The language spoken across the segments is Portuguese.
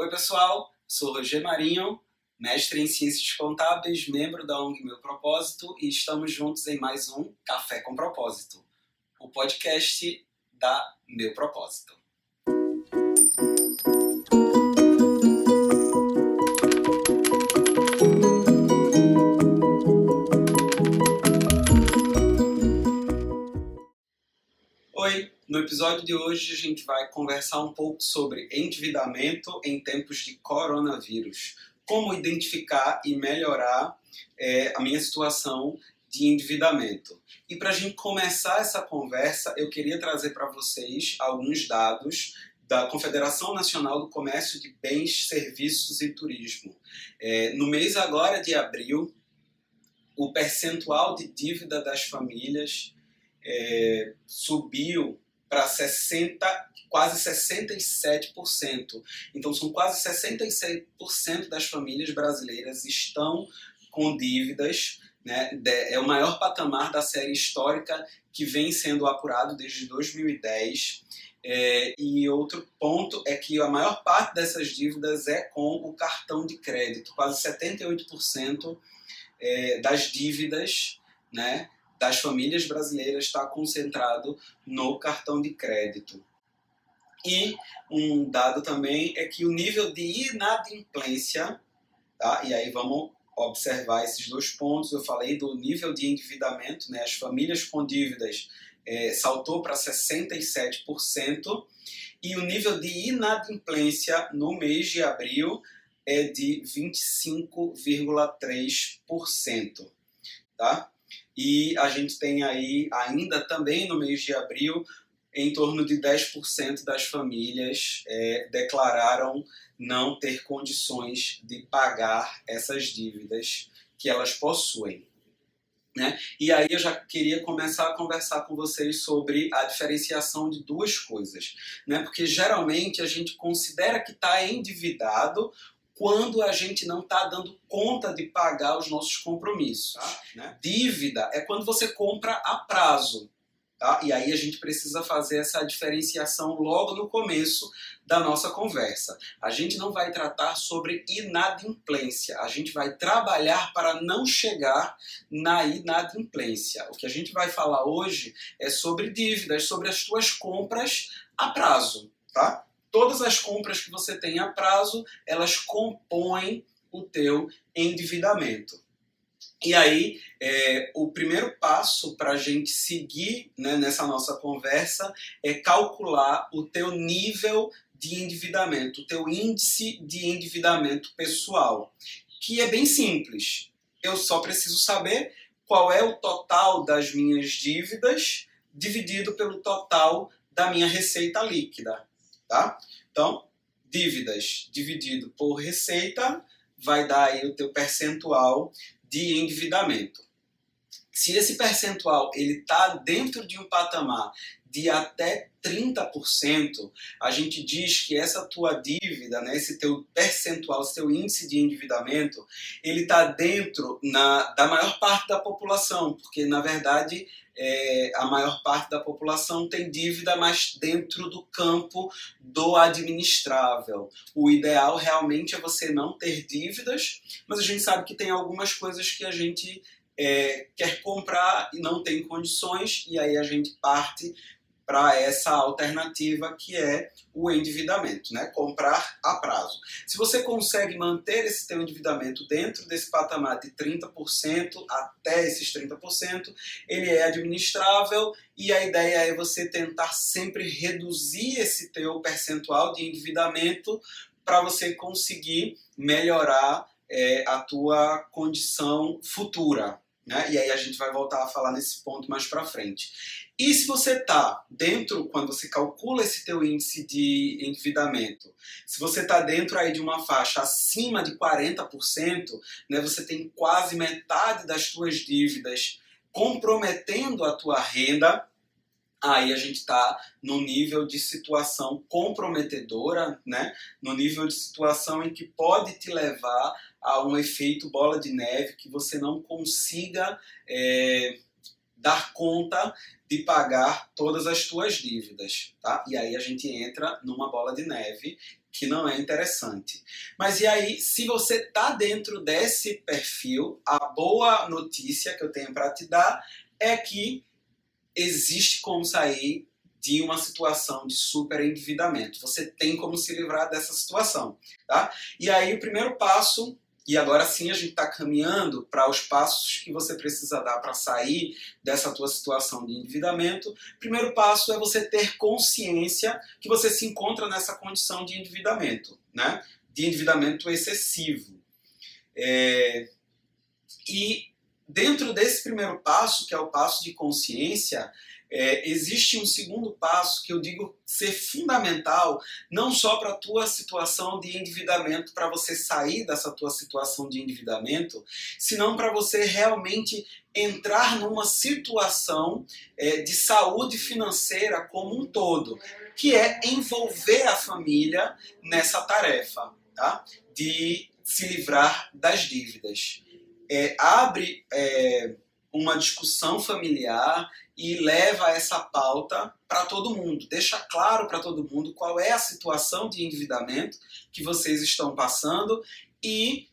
Oi, pessoal, sou Roger Marinho, mestre em Ciências Contábeis, membro da ONG Meu Propósito e estamos juntos em mais um Café com Propósito, o podcast da Meu Propósito. No episódio de hoje a gente vai conversar um pouco sobre endividamento em tempos de coronavírus. Como identificar e melhorar é, a minha situação de endividamento. E para a gente começar essa conversa, eu queria trazer para vocês alguns dados da Confederação Nacional do Comércio de Bens, Serviços e Turismo. É, no mês agora de abril, o percentual de dívida das famílias é, subiu para 60, quase 67%. Então são quase 66% das famílias brasileiras estão com dívidas. Né? É o maior patamar da série histórica que vem sendo apurado desde 2010. É, e outro ponto é que a maior parte dessas dívidas é com o cartão de crédito. Quase 78% é, das dívidas né, das famílias brasileiras está concentrado no cartão de crédito. E um dado também é que o nível de inadimplência, tá? e aí vamos observar esses dois pontos. Eu falei do nível de endividamento, né? as famílias com dívidas é, saltou para 67%, e o nível de inadimplência no mês de abril é de 25,3%. Tá? E a gente tem aí, ainda também no mês de abril, em torno de 10% das famílias é, declararam não ter condições de pagar essas dívidas que elas possuem. Né? E aí eu já queria começar a conversar com vocês sobre a diferenciação de duas coisas, né? Porque geralmente a gente considera que está endividado quando a gente não está dando conta de pagar os nossos compromissos. Tá? Né? Dívida é quando você compra a prazo. Tá? E aí a gente precisa fazer essa diferenciação logo no começo da nossa conversa. A gente não vai tratar sobre inadimplência, a gente vai trabalhar para não chegar na inadimplência. O que a gente vai falar hoje é sobre dívidas, sobre as suas compras a prazo. Tá? Todas as compras que você tem a prazo, elas compõem o teu endividamento. E aí, é, o primeiro passo para a gente seguir né, nessa nossa conversa é calcular o teu nível de endividamento, o teu índice de endividamento pessoal, que é bem simples. Eu só preciso saber qual é o total das minhas dívidas dividido pelo total da minha receita líquida tá? Então, dívidas dividido por receita vai dar aí o teu percentual de endividamento. Se esse percentual ele está dentro de um patamar de até 30%, a gente diz que essa tua dívida, né, esse teu percentual, teu índice de endividamento, ele está dentro na, da maior parte da população, porque na verdade é, a maior parte da população tem dívida, mas dentro do campo do administrável. O ideal realmente é você não ter dívidas, mas a gente sabe que tem algumas coisas que a gente é, quer comprar e não tem condições, e aí a gente parte para essa alternativa que é o endividamento, né? comprar a prazo. Se você consegue manter esse teu endividamento dentro desse patamar de 30% até esses 30%, ele é administrável e a ideia é você tentar sempre reduzir esse teu percentual de endividamento para você conseguir melhorar é, a tua condição futura. Né? E aí a gente vai voltar a falar nesse ponto mais para frente. E se você está dentro, quando você calcula esse teu índice de endividamento, se você está dentro aí de uma faixa acima de 40%, né, você tem quase metade das suas dívidas comprometendo a tua renda, aí a gente está no nível de situação comprometedora, né? no nível de situação em que pode te levar a um efeito bola de neve que você não consiga é, dar conta de pagar todas as tuas dívidas, tá? E aí a gente entra numa bola de neve que não é interessante. Mas e aí, se você está dentro desse perfil, a boa notícia que eu tenho para te dar é que existe como sair de uma situação de super endividamento. Você tem como se livrar dessa situação, tá? E aí o primeiro passo e agora sim a gente está caminhando para os passos que você precisa dar para sair dessa tua situação de endividamento. Primeiro passo é você ter consciência que você se encontra nessa condição de endividamento, né? De endividamento excessivo. É... E dentro desse primeiro passo, que é o passo de consciência, é, existe um segundo passo que eu digo ser fundamental, não só para a tua situação de endividamento, para você sair dessa tua situação de endividamento, senão para você realmente entrar numa situação é, de saúde financeira como um todo, que é envolver a família nessa tarefa, tá? De se livrar das dívidas. É, abre é, uma discussão familiar e leva essa pauta para todo mundo, deixa claro para todo mundo qual é a situação de endividamento que vocês estão passando e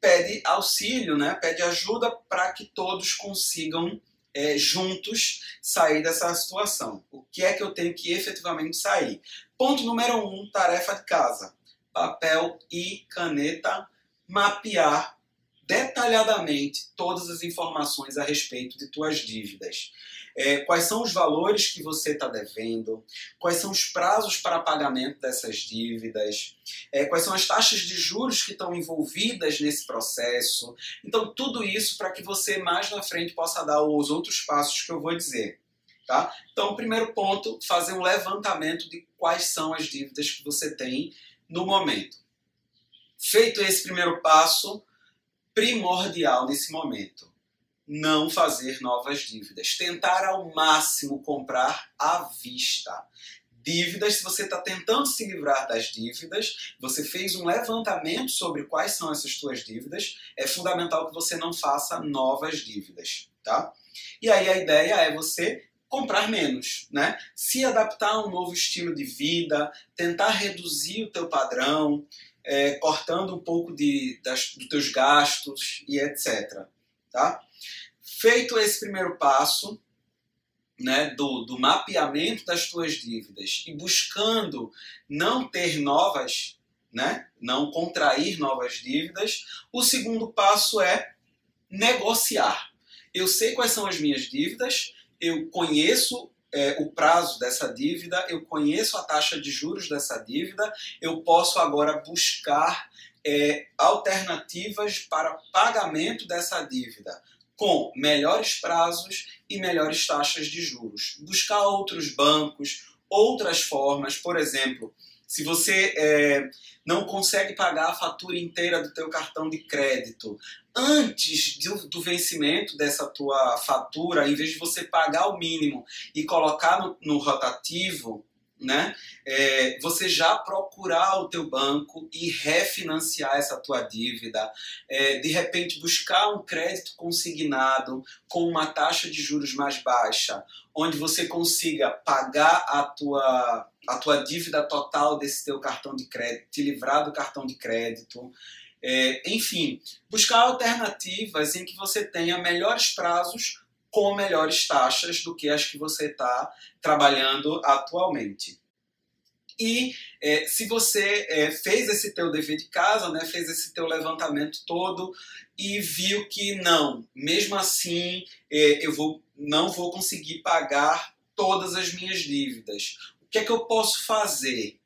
pede auxílio, né? pede ajuda para que todos consigam é, juntos sair dessa situação. O que é que eu tenho que efetivamente sair? Ponto número um, tarefa de casa. Papel e caneta, mapear detalhadamente todas as informações a respeito de tuas dívidas. É, quais são os valores que você está devendo, quais são os prazos para pagamento dessas dívidas, é, quais são as taxas de juros que estão envolvidas nesse processo. Então, tudo isso para que você mais na frente possa dar os outros passos que eu vou dizer. Tá? Então, primeiro ponto, fazer um levantamento de quais são as dívidas que você tem no momento. Feito esse primeiro passo, primordial nesse momento. Não fazer novas dívidas. Tentar ao máximo comprar à vista. Dívidas, se você está tentando se livrar das dívidas, você fez um levantamento sobre quais são essas suas dívidas, é fundamental que você não faça novas dívidas, tá? E aí a ideia é você comprar menos, né? Se adaptar a um novo estilo de vida, tentar reduzir o teu padrão, é, cortando um pouco de, das, dos teus gastos e etc. Tá? Feito esse primeiro passo, né, do, do mapeamento das tuas dívidas e buscando não ter novas, né, não contrair novas dívidas, o segundo passo é negociar. Eu sei quais são as minhas dívidas, eu conheço é, o prazo dessa dívida, eu conheço a taxa de juros dessa dívida, eu posso agora buscar é, alternativas para pagamento dessa dívida com melhores prazos e melhores taxas de juros. Buscar outros bancos, outras formas, por exemplo, se você é, não consegue pagar a fatura inteira do teu cartão de crédito antes do, do, vencimento dessa tua fatura, em vez de você pagar o mínimo e colocar no, no rotativo, né, é, você já procurar o teu banco e refinanciar essa tua dívida, é, de repente buscar um crédito consignado com uma taxa de juros mais baixa, onde você consiga pagar a tua, a tua dívida total desse teu cartão de crédito, te livrar do cartão de crédito, é, enfim, buscar alternativas em que você tenha melhores prazos com melhores taxas do que as que você está trabalhando atualmente. E é, se você é, fez esse teu dever de casa, né, fez esse teu levantamento todo e viu que não, mesmo assim é, eu vou, não vou conseguir pagar todas as minhas dívidas. O que é que eu posso fazer?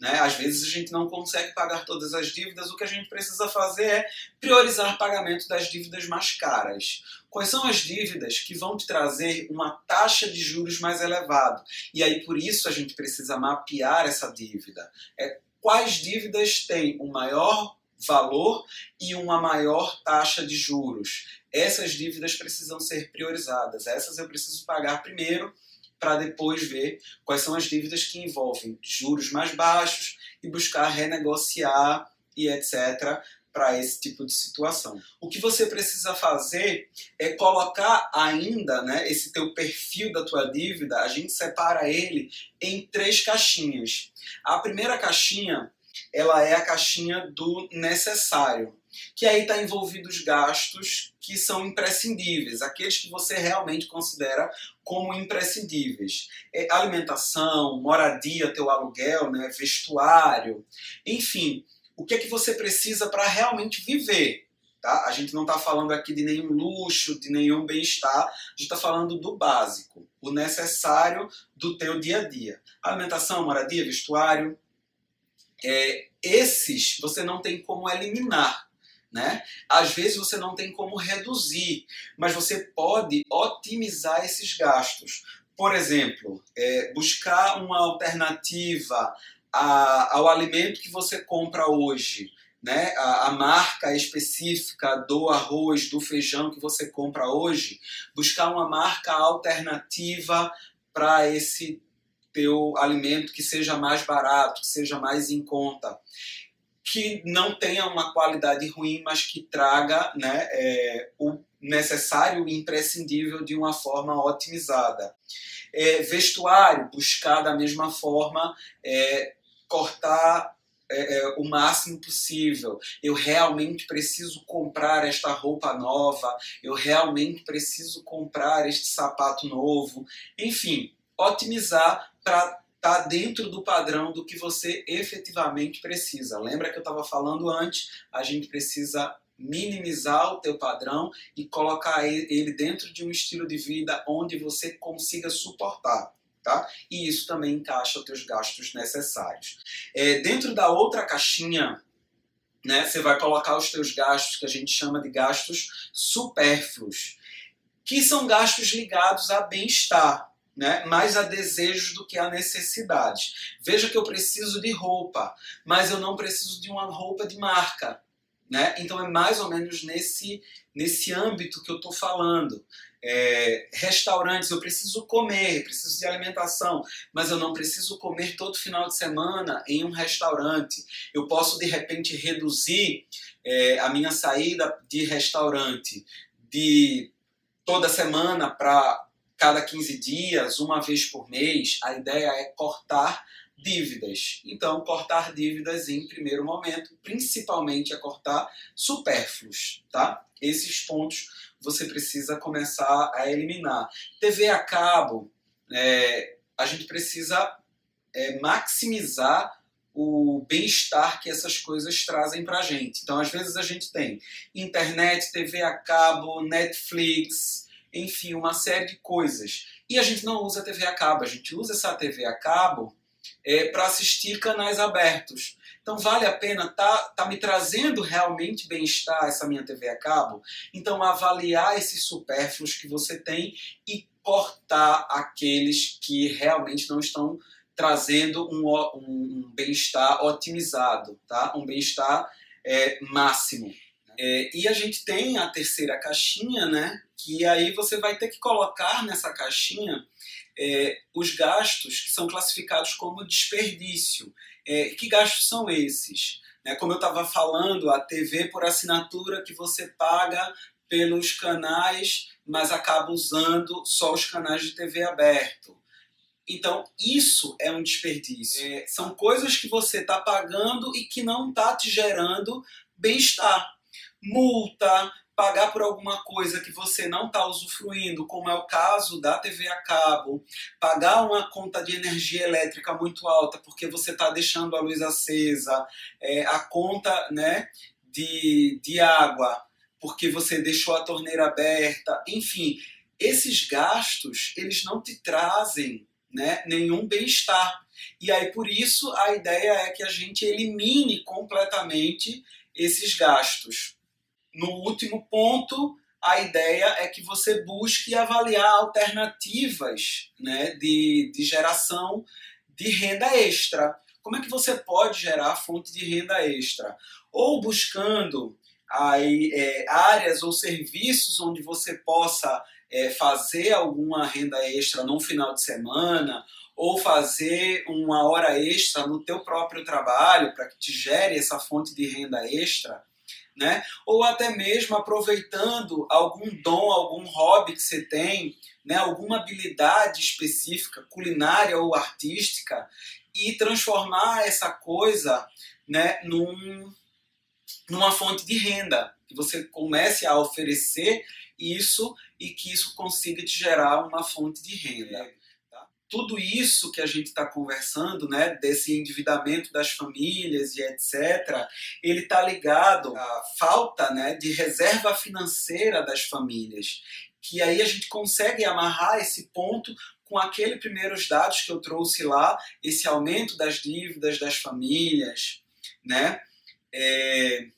Né? Às vezes a gente não consegue pagar todas as dívidas, o que a gente precisa fazer é priorizar pagamento das dívidas mais caras. Quais são as dívidas que vão te trazer uma taxa de juros mais elevada? E aí por isso a gente precisa mapear essa dívida. É, quais dívidas têm um maior valor e uma maior taxa de juros? Essas dívidas precisam ser priorizadas. Essas eu preciso pagar primeiro para depois ver quais são as dívidas que envolvem juros mais baixos e buscar renegociar e etc. para esse tipo de situação. O que você precisa fazer é colocar ainda, né, esse teu perfil da tua dívida, a gente separa ele em três caixinhas. A primeira caixinha, ela é a caixinha do necessário, que aí está envolvido os gastos que são imprescindíveis, aqueles que você realmente considera como imprescindíveis. É alimentação, moradia, teu aluguel, né, vestuário, enfim, o que é que você precisa para realmente viver. Tá? A gente não está falando aqui de nenhum luxo, de nenhum bem-estar, a gente está falando do básico, o necessário do teu dia a dia. Alimentação, moradia, vestuário, é, esses você não tem como eliminar. Né? Às vezes você não tem como reduzir, mas você pode otimizar esses gastos. Por exemplo, é, buscar uma alternativa a, ao alimento que você compra hoje, né, a, a, marca específica do arroz, do feijão que você compra hoje, buscar uma marca alternativa para esse teu alimento que seja mais barato, que seja mais em conta, que não tenha uma qualidade ruim, mas que traga né, é, o necessário e imprescindível de uma forma otimizada. É, vestuário, buscar da mesma forma é, cortar é, é, o máximo possível. Eu realmente preciso comprar esta roupa nova, eu realmente preciso comprar este sapato novo. Enfim, otimizar para estar tá dentro do padrão do que você efetivamente precisa. Lembra que eu estava falando antes? A gente precisa minimizar o teu padrão e colocar ele dentro de um estilo de vida onde você consiga suportar tá? E isso também encaixa os teus gastos necessários. É, dentro da outra caixinha, né, você vai colocar os teus gastos que a gente chama de gastos supérfluos, que são gastos ligados a bem-estar, né? mais a desejos do que a necessidades. Veja que eu preciso de roupa, mas eu não preciso de uma roupa de marca. Né? Então é mais ou menos nesse, nesse âmbito que eu estou falando é, restaurantes, eu preciso comer, preciso de alimentação, mas eu não preciso comer todo final de semana em um restaurante. Eu posso de repente reduzir é, a minha saída de restaurante de toda semana para cada 15 dias, uma vez por mês. A ideia é cortar dívidas. Então, cortar dívidas em primeiro momento, principalmente é cortar supérfluos, tá? Esses pontos você precisa começar a eliminar. TV a cabo, é, a gente precisa é, maximizar o bem-estar que essas coisas trazem para a gente. Então, às vezes a gente tem internet, TV a cabo, Netflix, enfim, uma série de coisas. E a gente não usa TV a cabo, a gente usa essa TV a cabo é, para assistir canais abertos. Então vale a pena, tá, tá me trazendo realmente bem-estar essa minha TV a cabo? Então avaliar esses supérfluos que você tem e cortar aqueles que realmente não estão trazendo um, um bem-estar otimizado, tá? Um bem-estar é, máximo. É, e a gente tem a terceira caixinha, né? Que aí você vai ter que colocar nessa caixinha é, os gastos que são classificados como desperdício. É, que gastos são esses? Né, como eu estava falando, a TV por assinatura que você paga pelos canais, mas acaba usando só os canais de TV aberto. Então, isso é um desperdício. É, são coisas que você está pagando e que não está te gerando bem-estar. Multa, pagar por alguma coisa que você não está usufruindo, como é o caso da TV a cabo, pagar uma conta de energia elétrica muito alta porque você está deixando a luz acesa, é, a conta né, de, de água porque você deixou a torneira aberta, enfim, esses gastos eles não te trazem né, nenhum bem-estar. E aí por isso a ideia é que a gente elimine completamente esses gastos no último ponto, a ideia é que você busque avaliar alternativas né, de, de geração de renda extra. Como é que você pode gerar fonte de renda extra? Ou buscando aí, é, áreas ou serviços onde você possa é, fazer alguma renda extra num final de semana ou fazer uma hora extra no teu próprio trabalho para que te gere essa fonte de renda extra né? Ou até mesmo aproveitando algum dom, algum hobby que você tem, né? Alguma habilidade específica, culinária ou artística, e transformar essa coisa, né, num, numa fonte de renda, que você comece a oferecer isso e que isso consiga te gerar uma fonte de renda tudo isso que a gente está conversando, né, desse endividamento das famílias e etc., ele está ligado à falta né, de reserva financeira das famílias. Que aí a gente consegue amarrar esse ponto com aqueles primeiros dados que eu trouxe lá, esse aumento das dívidas das famílias, né? É,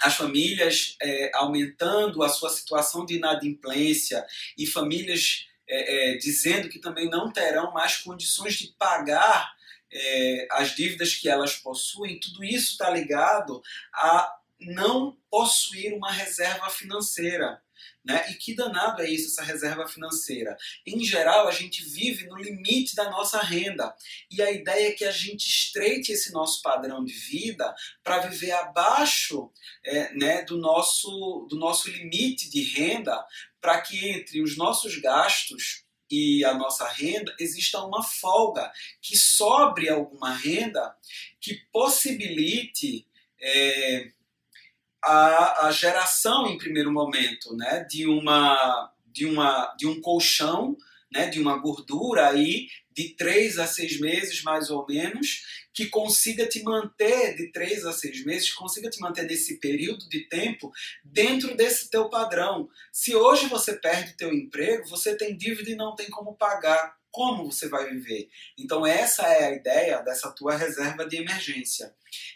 as famílias é, aumentando a sua situação de inadimplência e famílias é, é, dizendo que também não terão mais condições de pagar é, as dívidas que elas possuem, tudo isso está ligado a não possuir uma reserva financeira. Né? E que danado é isso, essa reserva financeira? Em geral, a gente vive no limite da nossa renda. E a ideia é que a gente estreite esse nosso padrão de vida para viver abaixo é, né, do, nosso, do nosso limite de renda, para que entre os nossos gastos e a nossa renda exista uma folga, que sobre alguma renda que possibilite. É, a, a geração em primeiro momento, né, de uma de uma de um colchão, né, de uma gordura aí de três a seis meses mais ou menos, que consiga te manter de três a seis meses, consiga te manter nesse período de tempo dentro desse teu padrão. Se hoje você perde teu emprego, você tem dívida e não tem como pagar como você vai viver. Então essa é a ideia dessa tua reserva de emergência.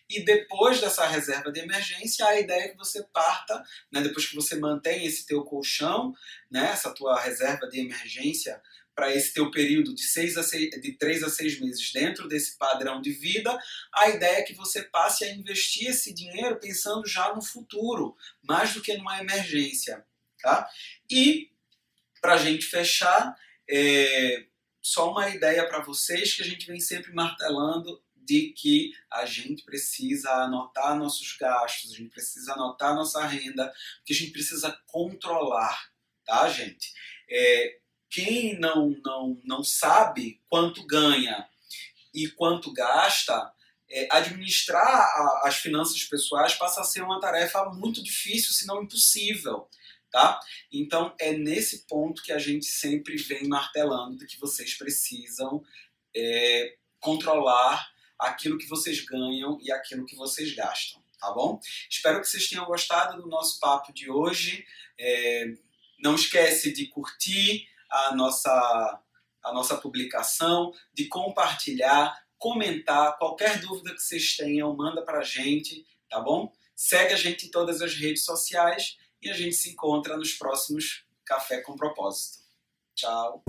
E depois dessa reserva de emergência, a ideia é que você parta, né, depois que você mantém esse teu colchão, né, essa tua reserva de emergência para esse teu período de, seis a seis, de 3 a 6 meses dentro desse padrão de vida, a ideia é que você passe a investir esse dinheiro pensando já no futuro, mais do que numa emergência. Tá? E, para a gente fechar, é, só uma ideia para vocês que a gente vem sempre martelando de que a gente precisa anotar nossos gastos, a gente precisa anotar nossa renda, que a gente precisa controlar, tá, gente? É, quem não, não, não sabe quanto ganha e quanto gasta, é, administrar a, as finanças pessoais passa a ser uma tarefa muito difícil, se não impossível tá? Então é nesse ponto que a gente sempre vem martelando que vocês precisam é, controlar aquilo que vocês ganham e aquilo que vocês gastam, tá bom? Espero que vocês tenham gostado do nosso papo de hoje. É, não esquece de curtir a nossa a nossa publicação, de compartilhar, comentar, qualquer dúvida que vocês tenham, manda para a gente, tá bom? Segue a gente em todas as redes sociais e a gente se encontra nos próximos Café com Propósito. Tchau!